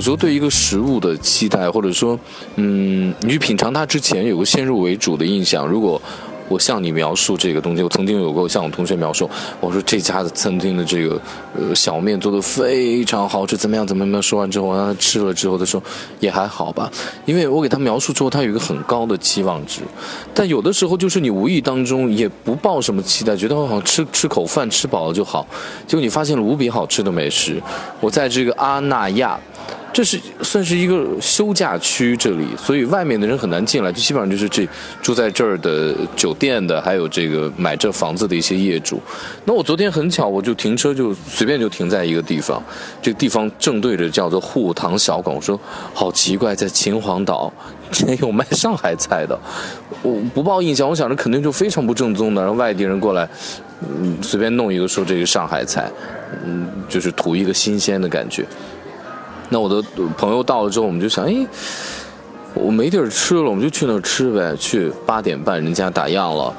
有时候对一个食物的期待，或者说，嗯，你去品尝它之前有个先入为主的印象，如果。我向你描述这个东西，我曾经有过向我同学描述，我说这家的餐厅的这个呃小面做的非常好吃，怎么样怎么样？说完之后，让他吃了之后，他说也还好吧，因为我给他描述之后，他有一个很高的期望值，但有的时候就是你无意当中也不抱什么期待，觉得好像吃吃口饭吃饱了就好，结果你发现了无比好吃的美食。我在这个阿那亚。这是算是一个休假区，这里，所以外面的人很难进来，就基本上就是这住在这儿的酒店的，还有这个买这房子的一些业主。那我昨天很巧，我就停车就随便就停在一个地方，这个地方正对着叫做沪塘小馆。我说好奇怪，在秦皇岛竟然有卖上海菜的，我不抱印象，我想着肯定就非常不正宗的，让外地人过来，嗯，随便弄一个说这个上海菜，嗯，就是图一个新鲜的感觉。那我的朋友到了之后，我们就想，哎，我没地儿吃了，我们就去那儿吃呗。去八点半，人家打烊了，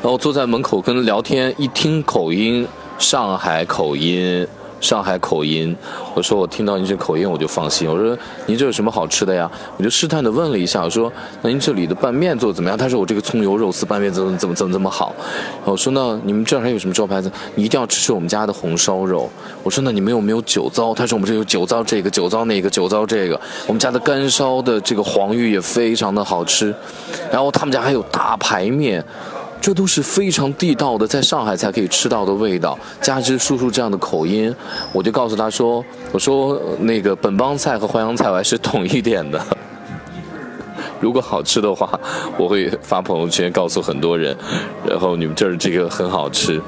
然后坐在门口跟聊天，一听口音，上海口音。上海口音，我说我听到您这口音我就放心。我说您这有什么好吃的呀？我就试探的问了一下，我说那您这里的拌面做的怎么样？他说我这个葱油肉丝拌面怎么怎么怎么怎么好。我说那你们这儿还有什么招牌子？你一定要吃吃我们家的红烧肉。我说那你们有没有酒糟？他说我们这有酒糟这个酒糟那个酒糟这个。我们家的干烧的这个黄鱼也非常的好吃。然后他们家还有大排面。这都是非常地道的，在上海才可以吃到的味道。加之叔叔这样的口音，我就告诉他说：“我说那个本帮菜和淮扬菜我还是懂一点的。如果好吃的话，我会发朋友圈告诉很多人。然后你们这儿这个很好吃。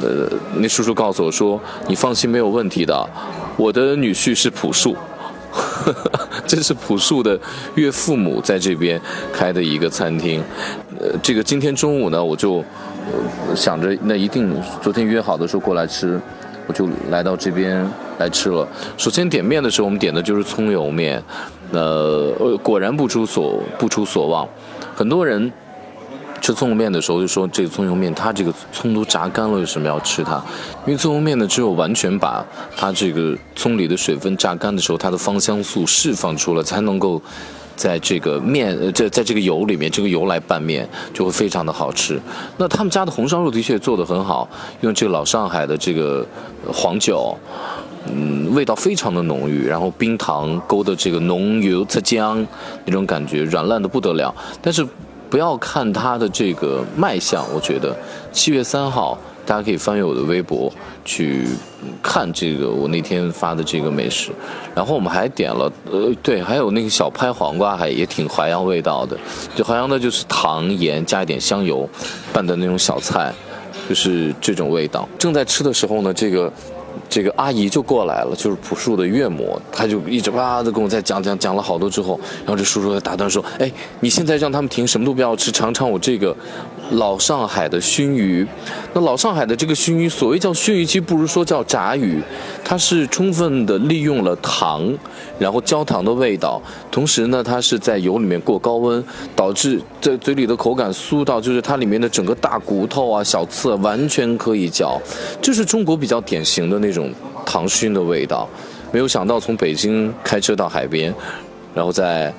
呃，那叔叔告诉我说：你放心，没有问题的。我的女婿是朴树。” 这是朴素的岳父母在这边开的一个餐厅，呃，这个今天中午呢，我就想着那一定昨天约好的时候过来吃，我就来到这边来吃了。首先点面的时候，我们点的就是葱油面，呃，果然不出所不出所望，很多人。吃葱油面的时候就说这个葱油面它这个葱都炸干了，为什么要吃它？因为葱油面呢，只有完全把它这个葱里的水分榨干的时候，它的芳香素释放出了，才能够在这个面呃在在这个油里面，这个油来拌面就会非常的好吃。那他们家的红烧肉的确做得很好，用这个老上海的这个黄酒，嗯，味道非常的浓郁，然后冰糖勾的这个浓油赤酱那种感觉软烂的不得了，但是。不要看它的这个卖相，我觉得七月三号大家可以翻阅我的微博去看这个我那天发的这个美食。然后我们还点了，呃，对，还有那个小拍黄瓜，还也挺淮扬味道的。就淮扬的就是糖盐加一点香油拌的那种小菜，就是这种味道。正在吃的时候呢，这个。这个阿姨就过来了，就是朴树的岳母，她就一直哇的跟我在讲讲讲了好多之后，然后这叔叔打断说：“哎，你现在让他们停，什么都不要吃，尝尝我这个。”老上海的熏鱼，那老上海的这个熏鱼，所谓叫熏鱼，其实不如说叫炸鱼，它是充分的利用了糖，然后焦糖的味道，同时呢，它是在油里面过高温，导致在嘴里的口感酥到，就是它里面的整个大骨头啊、小刺完全可以嚼，这是中国比较典型的那种糖熏的味道。没有想到从北京开车到海边，然后在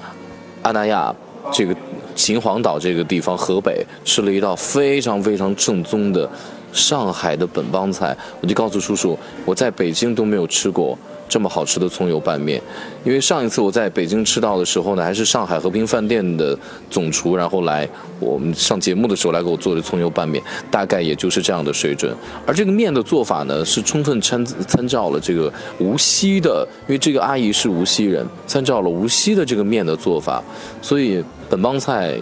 阿那亚这个。秦皇岛这个地方，河北吃了一道非常非常正宗的上海的本帮菜，我就告诉叔叔，我在北京都没有吃过。这么好吃的葱油拌面，因为上一次我在北京吃到的时候呢，还是上海和平饭店的总厨，然后来我们上节目的时候来给我做的葱油拌面，大概也就是这样的水准。而这个面的做法呢，是充分参参照了这个无锡的，因为这个阿姨是无锡人，参照了无锡的这个面的做法，所以本帮菜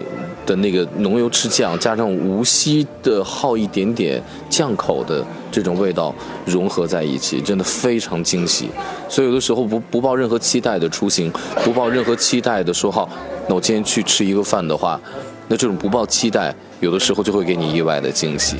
的那个浓油赤酱，加上无锡的好一点点酱口的。这种味道融合在一起，真的非常惊喜。所以有的时候不不抱任何期待的出行，不抱任何期待的说好，那我今天去吃一个饭的话，那这种不抱期待，有的时候就会给你意外的惊喜。